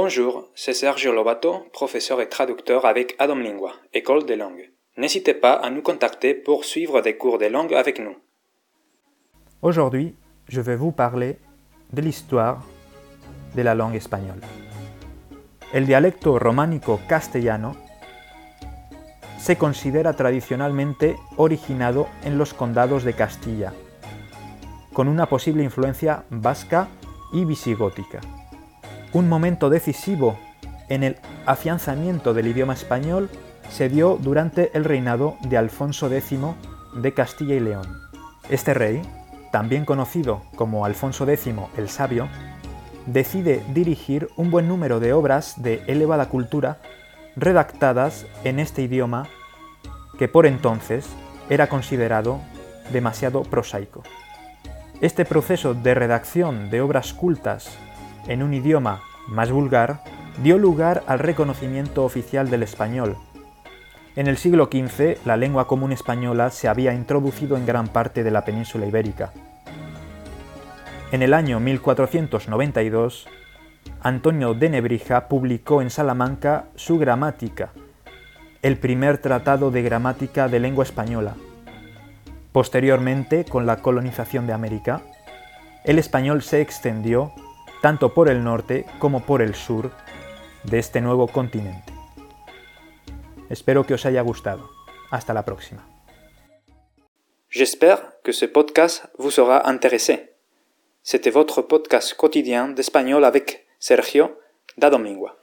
Bonjour, c'est Sergio Lobato, professeur et traducteur avec Adam Lingua, École des langues. N'hésitez pas à nous contacter pour suivre des cours de langue avec nous. Aujourd'hui, je vais vous parler de l'histoire de la langue espagnole. El dialecto románico castellano se considera tradicionalmente originado en los condados de Castilla, con una posible influencia vasca y visigótica. Un momento decisivo en el afianzamiento del idioma español se dio durante el reinado de Alfonso X de Castilla y León. Este rey, también conocido como Alfonso X el Sabio, decide dirigir un buen número de obras de elevada cultura redactadas en este idioma que por entonces era considerado demasiado prosaico. Este proceso de redacción de obras cultas en un idioma más vulgar dio lugar al reconocimiento oficial del español. En el siglo XV, la lengua común española se había introducido en gran parte de la península ibérica. En el año 1492, Antonio de Nebrija publicó en Salamanca su Gramática, el primer tratado de gramática de lengua española. Posteriormente, con la colonización de América, el español se extendió tanto por el norte como por el sur de este nuevo continente. Espero que os haya gustado. Hasta la próxima. J'espère que ce podcast vous sera intéressé. C'était votre podcast quotidien d'espagnol avec Sergio da Domingua.